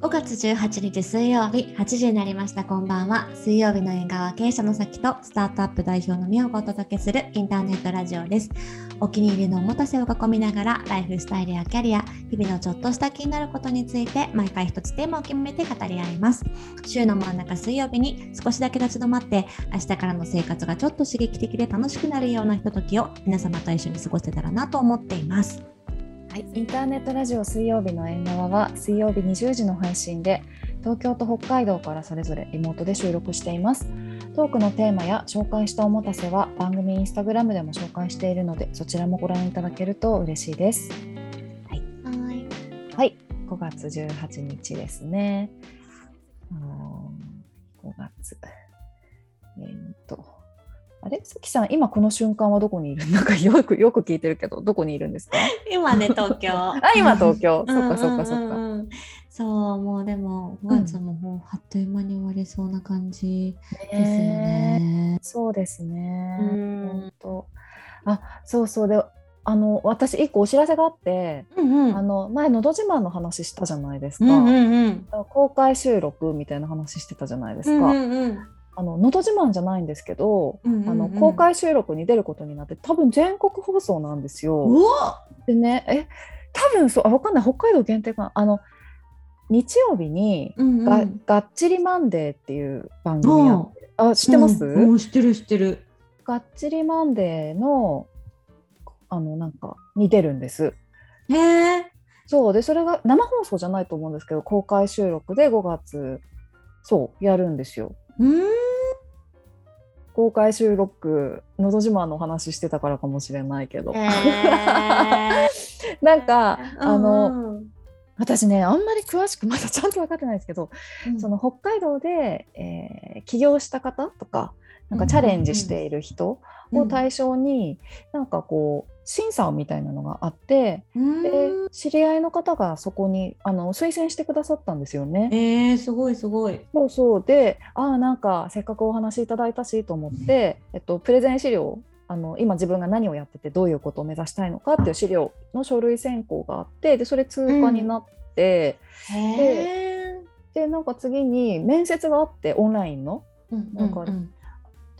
5月18日水曜日8時になりました。こんばんは。水曜日の縁側経営者の先とスタートアップ代表のみをお届けするインターネットラジオです。お気に入りのおもたせを囲みながらライフスタイルやキャリア日々のちょっとした気になることについて毎回一つテーマを決めて語り合います。週の真ん中水曜日に少しだけ立ち止まって明日からの生活がちょっと刺激的で楽しくなるようなひとときを皆様と一緒に過ごせたらなと思っています。はい、インターネットラジオ水曜日の縁側は水曜日20時の配信で東京と北海道からそれぞれリモートで収録しています。トークのテーマや紹介したおもたせは番組インスタグラムでも紹介しているのでそちらもご覧いただけると嬉しいです。はい、はい、5月18日ですね。5月。えー、っとあれ？さきさん今この瞬間はどこにいる？なんかよくよく聞いてるけどどこにいるんですか？今ね東京。あ今東京。そっかそっかそっか。そうもうでも5月ももうあっという間に終わりそうな感じですよね、そうですね。うんと。あそうそう。であの私一個お知らせがあって、うんうん、あの前「のど自慢」の話したじゃないですか、うんうんうん、公開収録みたいな話してたじゃないですか。うんうんうんあののど自慢じゃないんですけど、うんうんうん、あの公開収録に出ることになって多分全国放送なんですよ。でねえ多分そうあ分かんない北海道限定かなあの日曜日にが、うんうん、がっちりマンデーっていう番組やって、あ知ってます、うん、知ってる知ってる。がっちりマンデーのあのなんかに出るんです。へえ。そうでそれが生放送じゃないと思うんですけど公開収録で5月そうやるんですよ。うん。公開収録「のど自慢」の話してたからかもしれないけど、えー、なんかあの、私ねあんまり詳しくまだちゃんと分かってないですけど、うん、その北海道で、えー、起業した方とかなんかチャレンジしている人を対象に、うん、なんかこう審査みたいなのがあって、で知り合いの方がそこにあの推薦してくださったんですよね。えー、すごいすごい。そうそうでああなんかせっかくお話いただいたしと思って、えっと、プレゼン資料あの今自分が何をやっててどういうことを目指したいのかっていう資料の書類選考があってでそれ通過になって、うん、ででなんか次に面接があってオンラインの。なんか、うん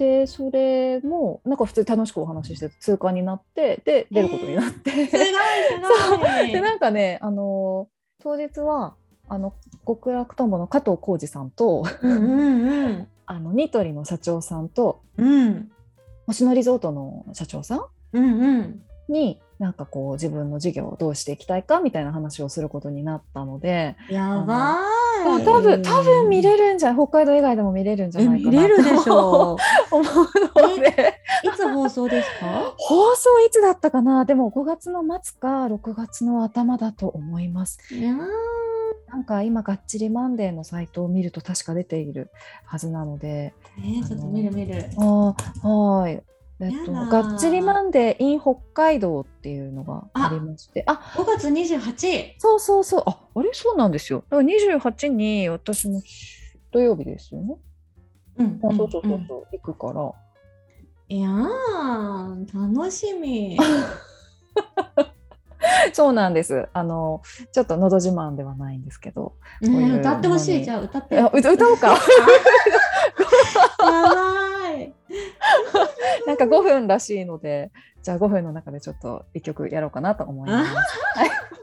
でそれもなんか普通に楽しくお話しして通過になってで出ることになって、えー、すごいすごい。でなんかねあの当日はあの極楽とんぼの加藤浩次さんと、うんうんうん、あのニトリの社長さんと、うん、星野リゾートの社長さん、うんうん、になんかこう自分の事業をどうしていきたいかみたいな話をすることになったのでやばい多分多分見れるんじゃ北海道以外でも見れるんじゃないかな。見れるでしょう。思うので。いつ放送ですか？放送いつだったかな？でも5月の末か6月の頭だと思います。なんか今がっちりマンデーのサイトを見ると確か出ているはずなので、えー、ちょっと見る見る。あはいえっと、がっつりマンデー in 北海道っていうのがありまして、あ5月28そうそうそう、ああれそうなんですよ。だから28に私も土曜日ですよね。うん、あそうそうそうそう、うん、行くから。いや楽しみ。そうなんです。あのちょっとのど自慢ではないんですけど。うう歌ってほしいじゃあ歌って。歌おうか。なんか5分らしいので、じゃあ5分の中でちょっと1曲やろうかなと思います。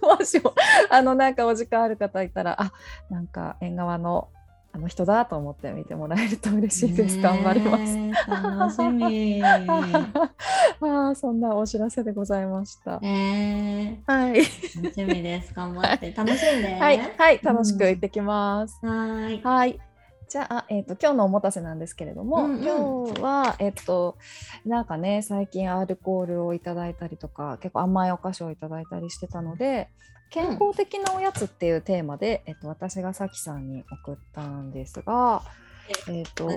もしもあのなんかお時間ある方いたら、あなんか縁側のあの人だと思って見てもらえると嬉しいです。頑張ります。楽しみ。あそんなお知らせでございました。えー、はい。楽しみです。頑張って楽しんで。はいはい楽しく行ってきます。うん、はい。はい。じゃあ、えーと、今日のおもたせなんですけれども、うんうん、今日は、えっ、ー、と、なんかね最近アルコールをいただいたりとか結構甘いお菓子をいただいたりしてたので健康的なおやつっていうテーマで、うん、えーと、私がさきさんに送ったんですが、えっ、ー、と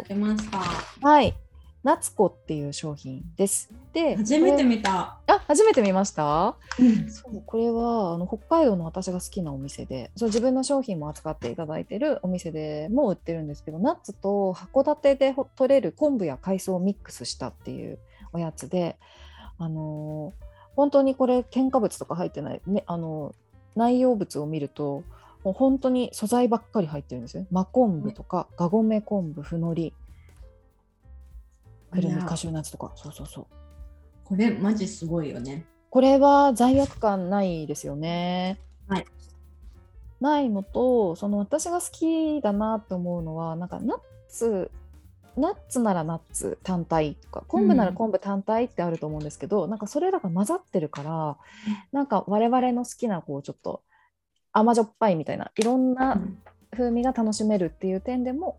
はい夏子っていう商品です。で、初めて見た。あ、初めて見ました？うん、そうこれはあの北海道の私が好きなお店で、そう自分の商品も扱っていただいてるお店でも売ってるんですけど、ナッツと函館で取れる昆布や海藻をミックスしたっていうおやつで、あのー、本当にこれ添加物とか入ってないね、あの内容物を見るともう本当に素材ばっかり入ってるんですよ。真昆布とか、がごめ昆布、ふのり、くるみ、カシューナッツとか、そうそうそう。これマジすごいよね。これは罪悪感ないですよね。はい。ないのと、その私が好きだなって思うのは、なんかナッツ、ナッツならナッツ単体とか、昆布なら昆布単体ってあると思うんですけど、なんかそれらが混ざってるから、なんか我々の好きなこうちょっと甘じょっぱいみたいないろんな風味が楽しめるっていう点でも、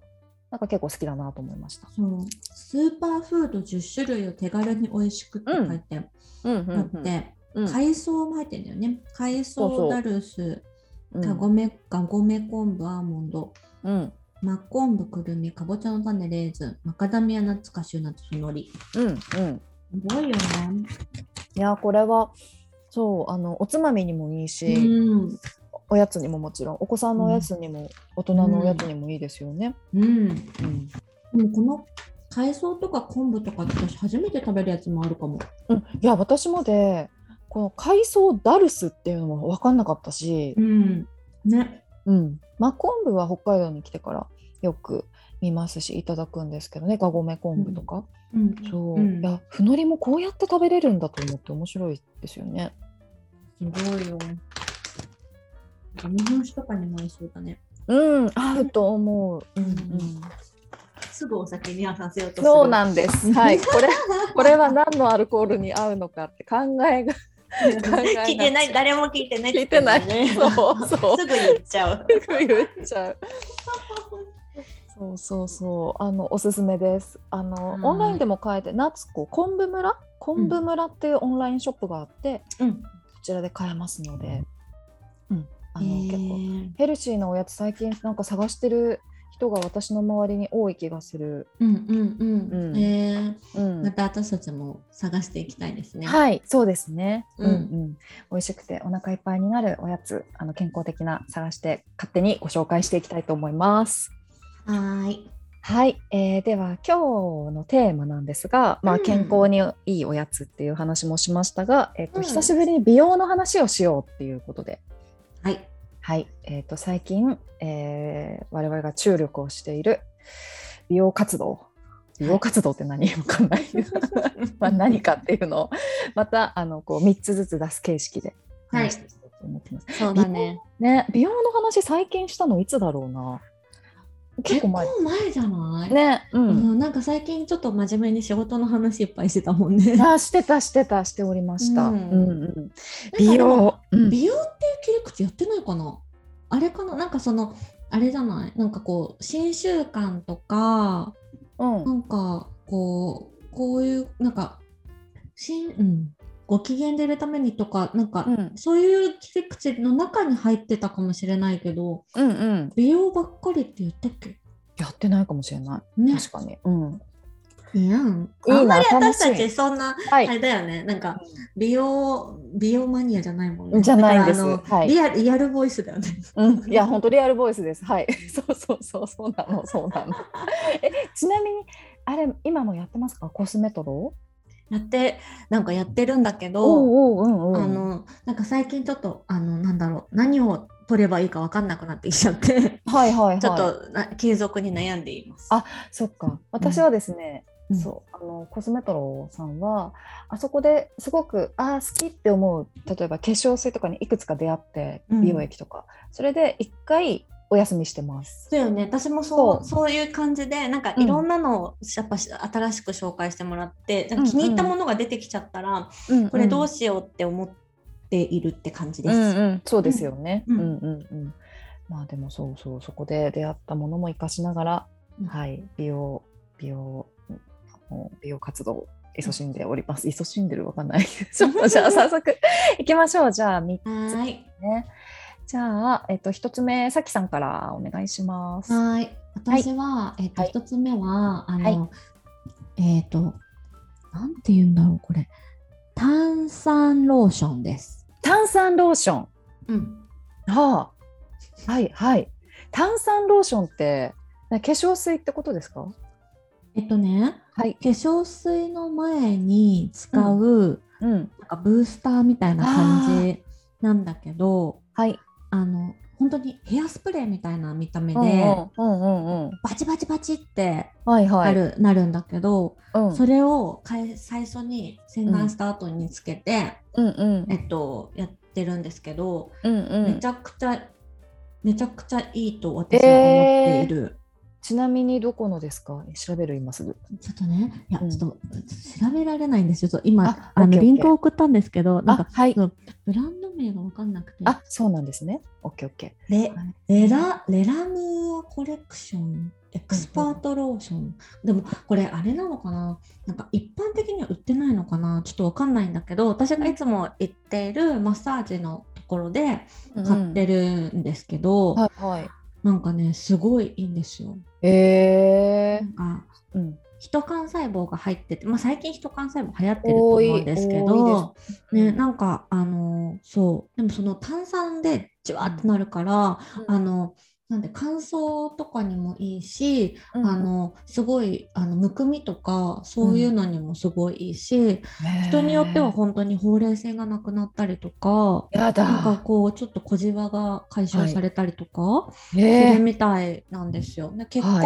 なんか結構好きだなと思いました。そうスーパーフード10種類を手軽に美味しくって書いてあうんって、うん海藻も入ってるんだよね。海藻ダルス、うんかごめ、がごめ昆布、アーモンド、うん真昆布、くるみ、かぼちゃの種、レーズン、マカダミアナッツ、カシューナッツ、ふのり。うんうんすごいよね。いやこれはそうあのおつまみにもいいし、うん。おやつにももちろんお子さんのおやつにも、大人のおやつにもいいですよね。うん。うんでもこの海藻とか昆布とか私初めて食べるやつもあるかも。うんいや私もでこの海藻ダルスっていうのも分かんなかったし、ん。ね。うん、真昆布は北海道に来てからよく見ますしいただくんですけどねがごめ昆布とか、うん。そう、うんいやふのりもこうやって食べれるんだと思って面白いですよね。すごいよ。日本酒とかにも合いそうだね。うん合うと思う。うんうんうんすぐお酒に合わさせようと。そうなんです。はい、これ、これは何のアルコールに合うのかって考えが。え聞いてない、誰も聞いてない。聞いてない。ね。そうそう。すぐ言っちゃう。すぐ言っちゃう。そうそうそう、あのおすすめです。あの、はいオンラインでも買えて、夏子昆布村？昆布村っていうオンラインショップがあって、うん。こちらで買えますので。うん、あの、え結構ーヘルシーなおやつ、最近なんか探してる人が私の周りに多い気がする。うんうんうん。うんえーうんまた私たちも探していきたいですね。はい、そうですね。ううんんうん。美味しくてお腹いっぱいになるおやつ、あの健康的な探して勝手にご紹介していきたいと思います。はーい。はい、えーでは今日のテーマなんですが、まあ、うん健康にいいおやつっていう話もしましたが、えっとうん久しぶりに美容の話をしようっていうことで、はい。はい。えー、と最近、えー我々が注力をしている美容活動。美容活動って何？わかんない。まあ何かっていうのをまたあのこう3つずつ出す形式ではい。話していきたいと思ってます。そうだね。ね美容の話最近したのいつだろうな？結結構構前前じゃない？ねう、うんん、なんか最近ちょっと真面目に仕事の話いっぱいしてたもんね。あしてたしてたしておりました。ううんん。うん美美容、うん。美容っていう切り口やってないかな？あれかな？なんかそのあれじゃない？なんかこう新習慣とかうん。なんかこうこういうなんか新、うん、ご機嫌でいるためにとかなんか、うん。そういう切り口の中に入ってたかもしれないけどうんうん。美容ばっかりって言ったっけ？やってないかもしれない。ね。確かに。うん。いやんいいなあんまり私たちそんなはあれだよねなんか美容美容マニアじゃないもんねじゃないんですはいリアルリアルボイスだよねうん、いや本当リアルボイスです。はい。そうそうそうそうなのそうなの。えちなみにあれ今もやってますか？コスメトロ？やってなんかやってるんだけおど、うんうん。あのなんか最近ちょっとあのなんだろう何を取ればいいか分かんなくなってきちゃってはいはいはい。ちょっとな継続に悩んでいます。あそっか。私はですね。うん。そう。あのコスメトロさんはあそこですごくあー好きって思う例えば化粧水とかにいくつか出会ってうん。美容液とか、それで一回お休みしてます。そうよね。私もそうそそういう感じでなんかうん。いろんなのをやっぱし新しく紹介してもらって、なんか気に入ったものが出てきちゃったら、これどうししようって思っているって感じです。うんうん、そうですよね。ううん。んうんうん。まあでもそうそうそこで出会ったものも活かしながら、うん。はい。美容美容美容活動勤しんでおります。勤しんでるわかんない。ちょっとじゃあ早速行きましょう。じゃあ三つね。じゃあえっと一つ目さきさんからお願いします。はーい。私は、えっ、と、はい一つ目は、あの、はいえっ、と、なんて言うんだろう、これ。炭酸ローションです。炭酸ローション。うん。はあ。はいはい。炭酸ローションってな化粧水ってことですか？えっとね、はい。化粧水の前に使う、うん。なんかブースターみたいな感じなんだけど、はい。あの、本当にヘアスプレーみたいな見た目で、うんうんうんうん。バチバチバチってはいは。ないる、なるんだけど、うんそれをかえ最初に洗顔した後につけて、うんうんえっと、やってるんですけど、うんうんめちゃくちゃめちゃくちゃいいと私は思っている。ちなみにどこのですか？調べる今すぐ。ちょっとね、いや、うんちょっと調べられないんですよ。今、ああのリンクを送ったんですけど、なんか、はいブランド名が分かんなくて、あ、そうなんですね。オッケーオッケレー。レラレラムーアコレクション、エクスパートローション。でも、これ、あれなのかな？なんか、一般的には売ってないのかな？ちょっと分かんないんだけど、私がいつも行っているマッサージのところで買ってるんですけど、はいはい。なんかね、すごいいいんですよ。えなんか、ー。うん。人幹細胞が入ってて、まあ、最近人幹細胞流行ってると思うんですけど、ね、なんかあのそう。でもその炭酸でじわってなるから、あのなんで乾燥とかにもいいし、うんあのすごいあのむくみとかそういうのにもすごいいいし、人によっては本当にほうれい線がなくなったりとか。やだ。なんかこうちょっと小じわが解消されたりとかすえるみたいなんですよ。で血は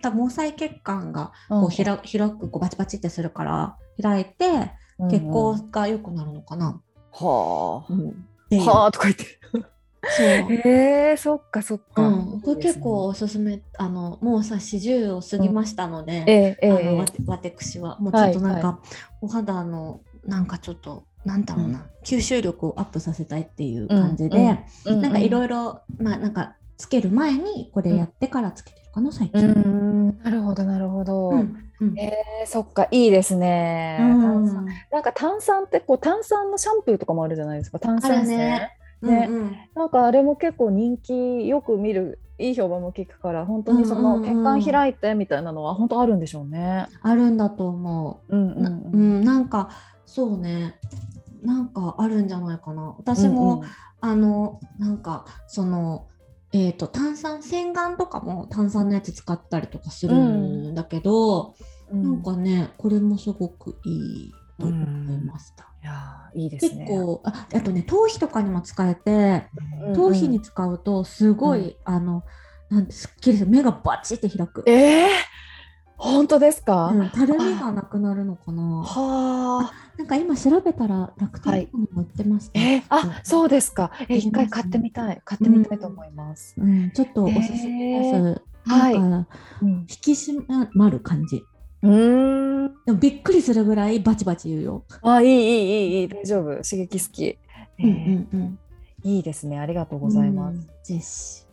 管、毛細血管がこう開開くこうバチバチってするから開いて血行が良くなるのかな。はあ。はあとか言って。そうえー、そっかそっか。うん、これ結構おすすめあのもうさ40を過ぎましたので、えー、えあのー、わて私はもうちょっとなんか、はお肌のなんかちょっとなんだろうな、吸収力をアップさせたいっていう感じで、うんなんかいろいろまあなんかつける前にこれやってからつけてるかな最う近。ん、なるほどなるほど。うんうんえー、そっかいいですね。うん炭酸なんか炭酸ってこう炭酸のシャンプーとかもあるじゃないですか。炭酸泉。ねねうんうんなんかあれも結構人気よく見るいい評判も聞くから本当にそのうんうんうん血管開いてみたいなのは本当あるんでしょうね。あるんだと思う。うんうんなうん、なんかそうねなんかあるんじゃないかな。私も、あのなんかそのえー、と炭酸洗顔とかも炭酸のやつ使ったりとかするんだけど、うんうんなんかねこれもすごくいいと思いました。いいいです結ね。構ああとね頭皮とかにも使えてうん頭皮に使うとすごい、あのなんてすっきりする目がバチって開く、えー、本当ですか、うん、たるみがなくなるのかなはあ。なんか今調べたら楽天とかにも売ってました、えー、あそうですか。え一回買ってみたい。買ってみたいと思います。うん、ちょっとおすすめです。へーなんか、うん。引き締まる感じ。うーん。でもびっくりするぐらいバチバチ言うよ。あいいいいいいいい大丈夫。刺激好き。えーうんいいですね。ありがとうございます。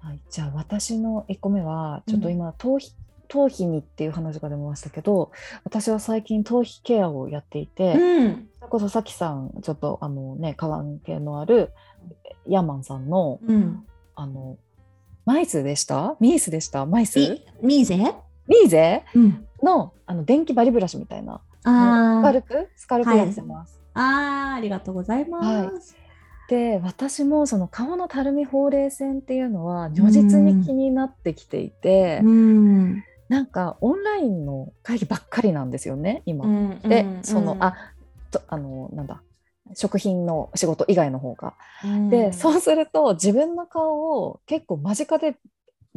はい、じゃあ私の1個目はちょっと今、頭皮頭皮にっていう話が出ましたけど私は最近頭皮ケアをやっていて、うん。それこそさきさんちょっとあのね関係のあるヤーマンさんのうん。あのマイスでした？ミースでした？マイス？み、ミーゼ？ミーゼ？うん。のあの電気バリブラシみたいなスカルプスカルプやってます。あー、ありがとうございます。で私もその顔のたるみほうれい線っていうのは如実に気になってきていて、うん。なんかオンラインの会議ばっかりなんですよね今。うんで、そのあとあのなんだ食品の仕事以外の方が。うんでそうすると自分の顔を結構間近で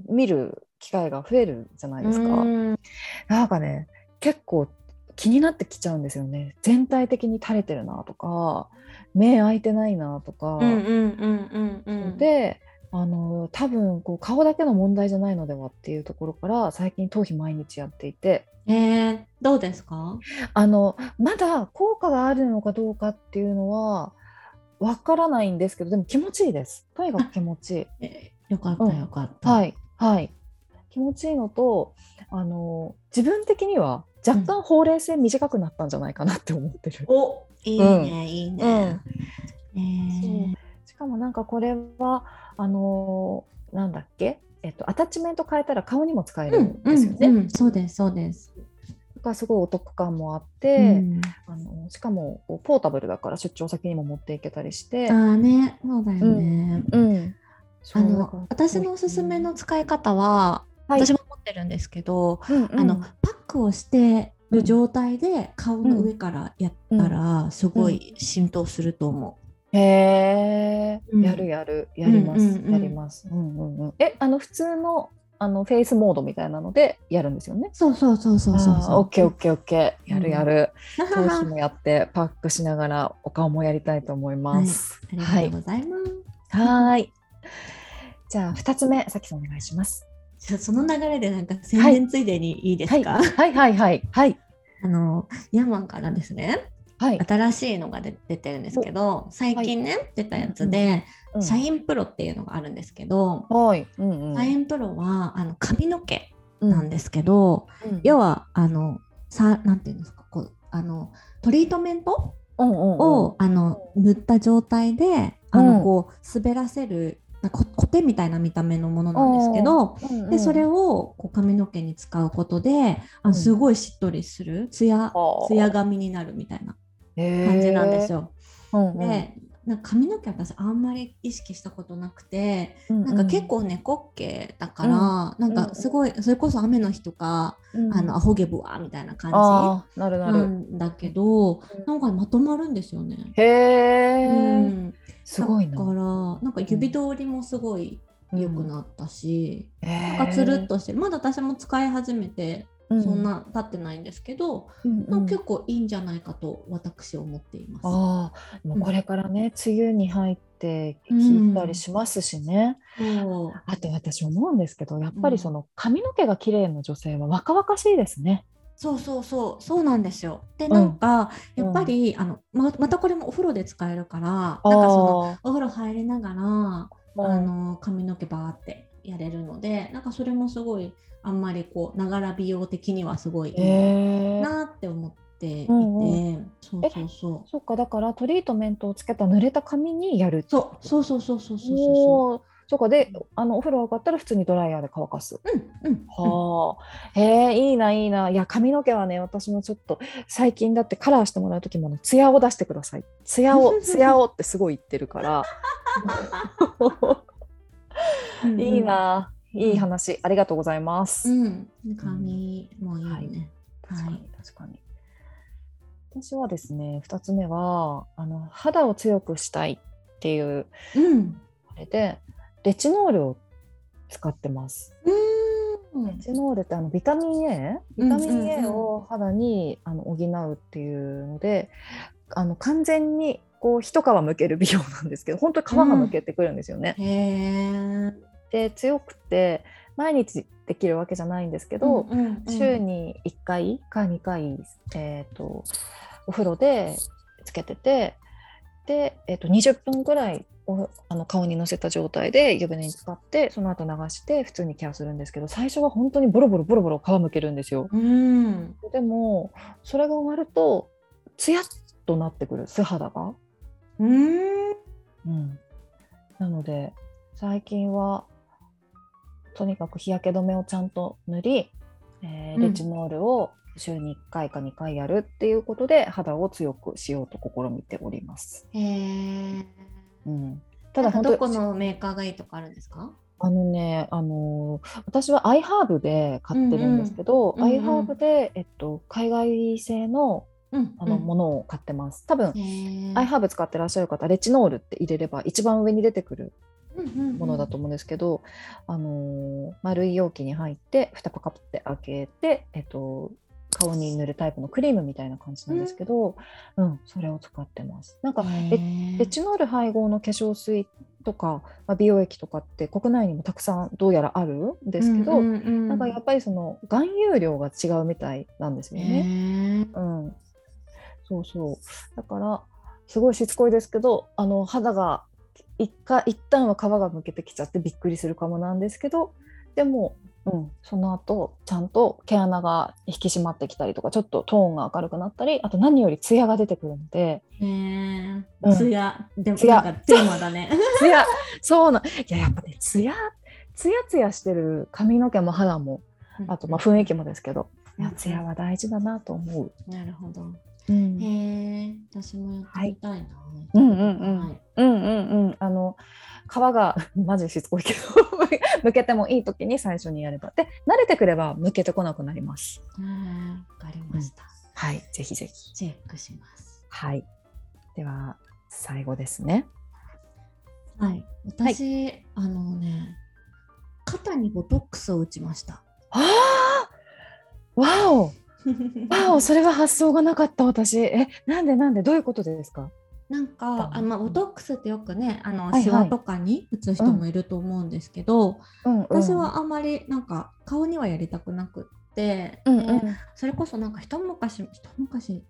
見る機会が増えるじゃないですか。うんなんかね結構気になってきちゃうんですよね全体的に垂れてるなとか目開いてないなとか。うんうんうんうんうん。であの多分こう顔だけの問題じゃないのではっていうところから最近頭皮毎日やっていてえー、どうですか？あのまだ効果があるのかどうかっていうのはわからないんですけどでも気持ちいいですとにかく気持ちいい。えよかったうんよかった。はいはい気持ちいいのとあの自分的には若干ほうれい線短くなったんじゃないかなって思ってる。おいいね、いいね。えーしかもなんかこれはあのなんだっけ？えっとアタッチメント変えたら顔にも使えるんですよね。うんうん、そうですそうです。だからすごいお得感もあって、うんあのしかもこうポータブルだから出張先にも持っていけたりしてあ、あね、そうだよね。うん、うだからの私のおすすめの使い方は、はい私も持ってるんですけど、うんうんあのパックをしてる状態で顔の上からやったらすごい浸透すると思へえ、うんやるやるやります、うんうんうんやります。うんうんうん。えあの普通のあのフェイスモードみたいなのでやるんですよね？そうそうそうそうそうそう。オッケーオッケーオッケーやるやる。ー頭皮もやってパックしながらお顔もやりたいと思います。ありがとうございます。はーい。じゃあ二つ目さきさんお願いします。じゃあその流れでなんか宣伝ついでにいいですか、はい。はいはいはい。あのヤーマンからですねはい。新しいのが出出てるんですけど最近ね、出たやつで、うんシャインプロっていうのがあるんですけど、はい。うんうん。シャインプロはあの髪の毛ななんですけど、うん。要はあのさなんていうんですかこうあのトリートメントうんうんうん。を、あの塗った状態であの、うん。こう滑らせるコテみたいな見た目のものなんですけど、うんうん。でそれをこう髪の毛に使うことであすごいしっとりするツヤはあツヤ髪になるみたいな感じなんですよ。うんうん。でなんか髪の毛私あんまり意識したことなくてうんなんか結構猫っ毛だから、なんかすごいそれこそ雨の日とか、うん。あのアホ毛ブワーみたいな感あーなるじななる。んだけど、なんかまとまるんですよね。へえ、うん、すごいな。だからなんか指通りもすごい良くなったし、へなんかつるっとしてるまだ私も使い始めてうんそんな経ってないんですけど、うんうん。結構いいんじゃないかと私は思っています。ああ、もうこれからね、梅雨に入って聞いたりしますしね。そう。あと私思うんですけど、やっぱりその髪の毛が綺麗な女性は若々しいですね。そうそうそう。そうなんですよ。でん。なんか、うん。やっぱり、あのままたこれもお風呂で使えるからなんかそのあお風呂入りながら、ああの髪の毛バーってやれるのでなんかそれもすごいあんまりこうながら美容的にはすごい。なって思っていて、うんそうそうそう。そっかだからトリートメントをつけた濡れた髪にやる。そうそうそうそうそうそうそうそうかであのお風呂上がったら普通にドライヤーで乾かす？うんうんはあ、へえいいないいな。いや髪の毛はね私もちょっと最近だってカラーしてもらう時もねツヤを出してください。ツヤを ツヤをってすごい言ってるから。うんいいな、いい話ありがとうございます。うん髪もいいよね。確かにはい確かに。私はですね2つ目はあの肌を強くしたいっていううんあれでレチノールを使ってます。うんレチノールってあのビタミン A ビタミン A を肌にあの補うっていうので、あの完全にこう一皮むける美容なんですけど本当に皮がむけてくるんですよね。へえ。で強くて毎日できるわけじゃないんですけど、うんうんうん週に1回か2回、えー、とお風呂でつけててで、えー、と20分ぐらいおあの顔にのせた状態で湯船に浸かってその後流して普通にケアするんですけど最初は本当にボロボロボロボロ皮むけるんですよ。うんでもそれが終わるとツヤっとなってくる素肌が。うんうん、なので最近はとにかく日焼け止めをちゃんと塗り、えーうんレチノールを週に1回か2回やるっていうことで肌を強くしようと試みております。へえ。うん、たただだ本当どこのメーカーがいいとかあるんですか？あのね、あのー私はアイハーブで買ってるんですけど、うんうんアイハーブで、えっと、海外製のうんあの、ものを買ってます。多分。アイハーブ使ってらっしゃる方レチノールって入れれば一番上に出てくるもものだと思うんですけど、あのー丸い容器に入って蓋パカって開けて、えっと、顔に塗るタイプのクリームみたいな感じなんですけど、うんそれを使ってます。なんかレレチノール配合の化粧水とか、まあ、美容液とかって国内にもたくさんどうやらあるんですけど、ななんかやっぱりその含有量が違うみたいなんですよね。ね。うん、そうそうだからすごいしつこいですけどあの肌が一回一旦は皮がむけてきちゃってびっくりするかもなんですけどでも、うん、その後ちゃんと毛穴が引き締まってきたりとかちょっとトーンが明るくなったりあと何よりツヤが出てくるのでへえうん。ツヤでもツヤなんかテーマだね。ツヤそうないややっぱねツヤツヤツヤしてる髪の毛も肌もあとまあ雰囲気もですけどいやツヤは大事だなと思う。なるほど。うんへえ。私もやってみたいな。うんうんうんはいうんうんうん。あの皮がマジしつこいけど 向けてもいい時に最初にやればで慣れてくれば向けてこなくなります。うんわかりました。はい、ぜひぜひ。チェックします。はい。では最後ですね。はい、私、あのね、肩にボトックスを打ちました。ああわおわおそれは発想がなかった私。えなんでなんで？どういうことですか？なんかあ、まあ、ボトックスってよくねあの、はいはい。シワとかに打つ人もいると思うんですけど、うん、うん、私はあんまりなんか顔にはやりたくなくって、うんうん。でそれこそなんか一昔一昔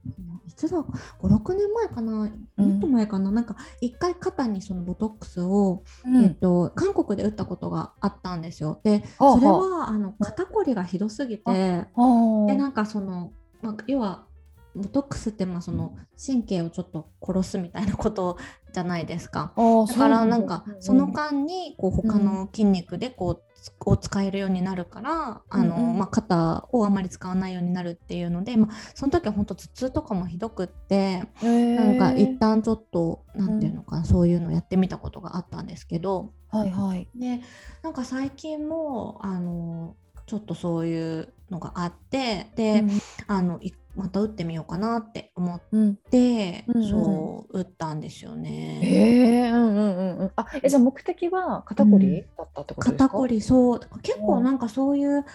いつだ56年前かな？もっと前かな、なんか一回肩にそのボトックスを、うん。えっと、韓国で打ったことがあったんですよ。ではあそれははあの肩こりがひどすぎて。あでなんかその、まあ、要はボトックスってまあその神経をちょっと殺すみたいなことじゃないですか。だ。からなんかその間にこう他の筋肉でこうつを使えるようになるから、あのうんうん。まあ、肩をあまり使わないようになるっていうので、まあ、その時は本当頭痛とかもひどくってななんか一旦ちょっとなんていうのかな、そういうのをやってみたことがあったんですけどはいはい。でなんか最近もあのちょっとそういうのがあってで、あのいまた打ってみようかなって思っうん。て、うんうん。そう打ったんですよえね。えうんうんうんうん。あえじゃあ目的は肩こりだったってことですか？肩こりそう。結構なんかそういう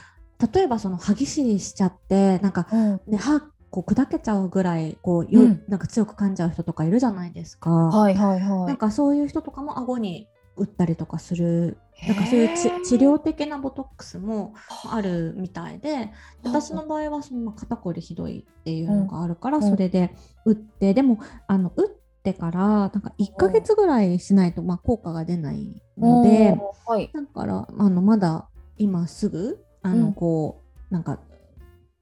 例えばその歯ぎしりしちゃってなんか、うん。ね、歯こう砕けちゃうぐらいこうよ、うん。なんか強く噛んじゃう人とかいるじゃないですか。はいはいはい。なんかそういう人とかも顎に打ったりとかする。なんかそういう治療的なボトックスもあるみたいで私の場合はそのまあ肩こりひどいっていうのがあるからうん。それで打って、でもあの打ってからなんか1ヶ月ぐらいしないとまあ効果が出ないのではい。だからあのまだ今すぐあのうん。こうなんか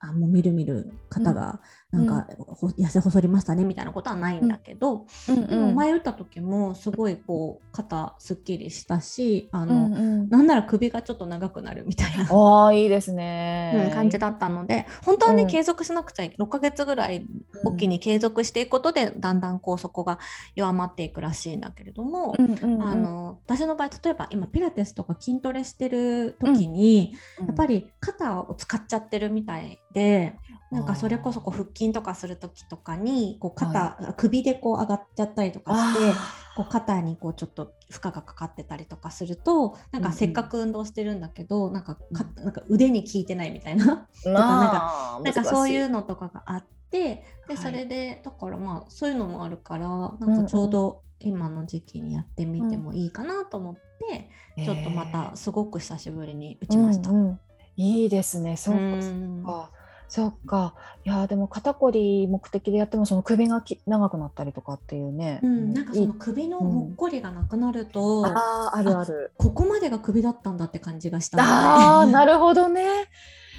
あもうみるみる肩がなんか、ほ痩せ細りましたねみたいなことはないんだけど、うんでも前打った時もすごいこう肩すっきりしたしあの、うんうん。なんなら首がちょっと長くなるみたいな、ああいいですね。うん感じだったので本当はね、うん。継続しなくちゃい6ヶ月ぐらいおきに継続していくことで、だんだんこうそこが弱まっていくらしいんだけれども、うんうんうん。あの私の場合例えば今ピラティスとか筋トレしてる時に、やっぱり肩を使っちゃってるみたいで。なんかそれこそこう腹筋とかする時とかにこう肩、首でこう上がっちゃったりとかしてこう肩にこうちょっと負荷がかかってたりとかするとなんかせっかく運動してるんだけど、なんかかなんか腕に効いてないみたいなななんかそういうののとかがあってはい。でそれでだからまあそういうのもあるからなんかちょうど今の時期にやってみてもいいかなと思って、ちょっとまたすごく久しぶりに打ちました。うんうん。いいですね。そうかうんかそっか。いやでも肩こり目的でやってもその首がき長くなったりとかっていうね、うん、なんかそいいの首のもっこりがなくなると、あーあるある。ここまでが首だったんだって感じがしたあー なるほどね。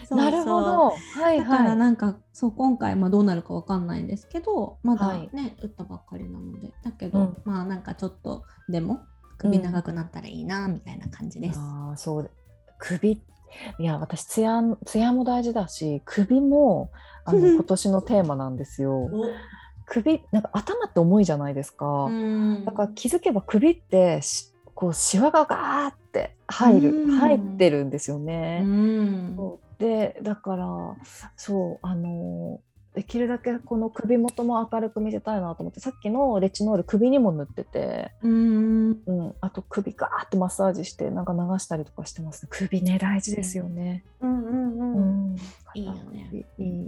なるほど。はいだからはいなんかそう今回まあどうなるかわかんないんですけどまだはい。ね、打ったばっかりなので。だけど、うん。まあなんかちょっとでも首長くなったらいいなみたいな感じです。あーそう。首いや私ツヤツヤも大事だし首もあの今年のテーマなんですよ。首なんか頭って重いじゃないですか、うん。だから気づけば首ってしこうシワがガーって入る、うん。入ってるんですようね。でだからそうあのできるだけこの首元も明るく見せたいなと思ってさっきのレチノール首にも塗ってて、うん。うん、あと首ガーってマッサージしてなんか流したりとかしてます。ね首ね大事ですよね。うんうんううん。ん。いいよね。いい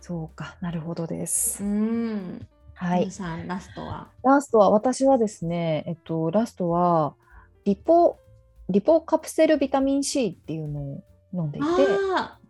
そうかなるほどです。うん。はい。さんラストは？ラストは私はですね、えっと、ラストはリポリポカプセルビタミン C っていうのを飲んでいて。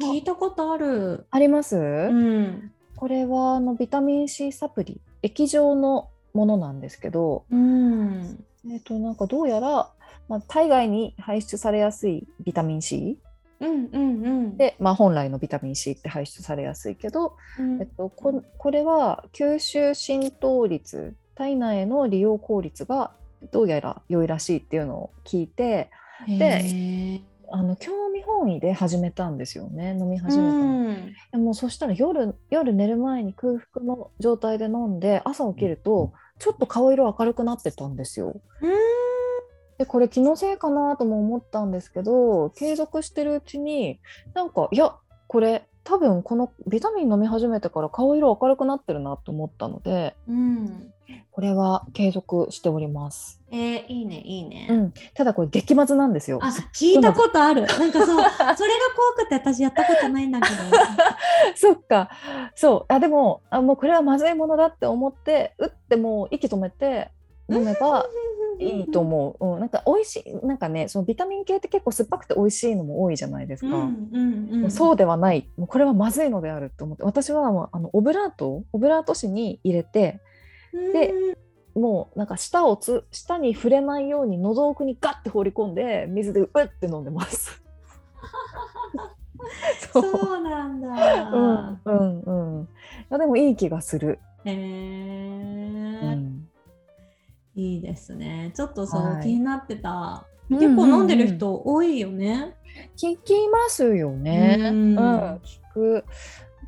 聞いたことある。あります、うん。これはあのビタミン C サプリ。液状のものなんですけど、うん。えっと、なんかどうやら、まあ、体外に排出されやすいビタミン C うんうんうん。で、まあ、本来のビタミン C って排出されやすいけど、うん。えっと、ここれは吸収浸透率体内への利用効率がどうやら良いらしいっていうのを聞いてであの興味本位で始めたんですよね。飲み始めたの、うん。でもそしたら夜夜寝る前に空腹の状態で飲んで朝起きるとちょっと顔色明るくなってたんですよ。でこれ気のせいかなとも思ったんですけど継続してるうちになんかいやこれ多分このビタミン飲み始めてから顔色明るくなってるなと思ったのでうん。これは継続しております。えー、いいね、いいね。うん、ただこれ激まずなんですよ。あ、聞いたことある。なんかそう、それが怖くて私やったことないんだけど。そっかそうあでもあもうこれはまずいものだって思って打ってもう息止めて飲めば いいと思う、うん、なんか美味しいなんかねそのビタミン系って結構酸っぱくて美味しいのも多いじゃないですか。そうではないもうこれはまずいのであると思って私はもうあのオブラートオブラート紙に入れてでもうなんか舌をつ舌に触れないように喉奥にガッて放り込んで水でうって飲んでます。うん、そうそうなんだ。うんうんうん。いやでもいい気がする。へうえ、ん、いいですね。ちょっとそう、はい気になってた。うん結構飲んでる人多いよね。聞きますよね。ううんん、聞く。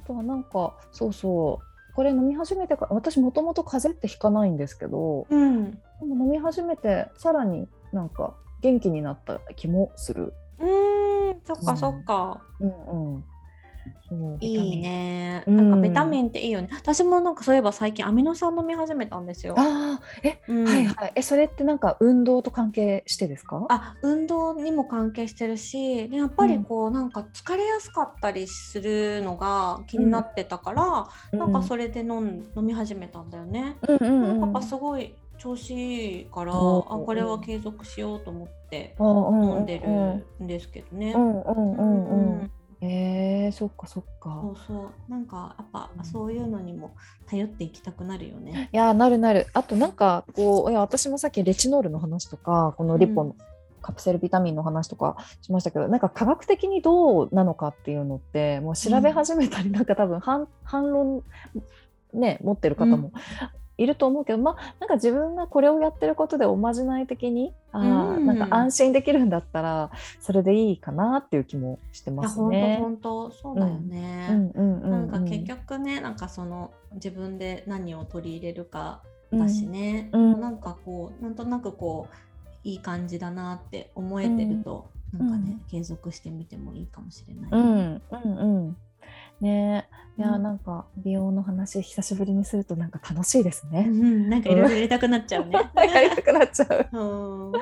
あとはなんかそうそう。これ飲み始めてから私もともと風邪ってひかないんですけどうん。でも飲み始めてさらになんか元気になった気もする。うん、そっかそっか。うんうん。そういい。ね。うんなんかビタミンっていいよね。私もなんかそういえば最近アミノ酸飲み始めたんですよああ、え、うんはいはい。え、それってなんか運動と関係してですか？あ運動にも関係してるしでやっぱりこう、なんか疲れやすかったりするのが気になってたから、なんかそれで飲ん飲み始めたんだよね。うんうんうん。なんかすごい調子いいから、おあこれは継続しようと思ってうん飲んでるんですけどね。うんうんうんうん。うんえー、そっかそっそか。うそうなんかやっぱそういうのにも頼っていきたくなるよね。いやーなるなる。あとなんかこういや私もさっきレチノールの話とかこのリポの、カプセルビタミンの話とかしましたけどなんか科学的にどうなのかっていうのってもう調べ始めたり、なんか多分反反論ね持ってる方もいると思うけど、まあなんか自分がこれをやってることでおまじない的にあー、うん。なんか安心できるんだったらそれでいいかなっていう気もしてます本当ね。本当そうだよね。うん。うん。うん。なんか結局ねなんかその自分で何を取り入れるかうんだしね、うん。なんかこうなんとなくこういい感じだなって思えてると、なんかね、継続してみてもいいかもしれない。うん。うん。うん。ねえ、いや、うんなんか美容の話久しぶりにするとなんか楽しいですうね。んなんかいろいろやりたくなっちゃうね。やりたくなっちゃう。うんあ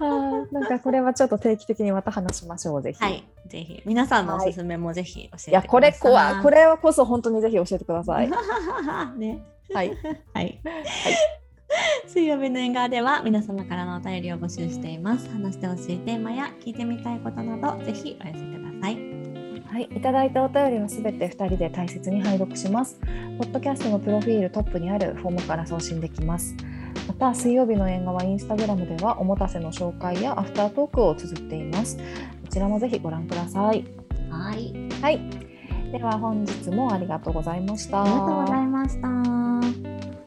ーなんかこれはちょっと定期的にまた話しましょうぜひ。。はいい、ぜひ皆さんのおすすめもぜひ教えてください。やこれこはこれはこそ本当にぜひ教えてください。ね。はい。はい。水曜日の縁側では皆様からのお便りを募集しています。話してほしいテーマや聞いてみたいことなどぜひお寄せください。はい、いただいたお便りはすべて2人で大切に拝読します。ポッドキャストのプロフィールトップにあるフォームから送信できます。また、水曜日の縁側インスタグラムではおもたせの紹介やアフタートークを綴っています。こちらもぜひご覧ください。はい。はい。では本日もありがとうございました。ありがとうございました。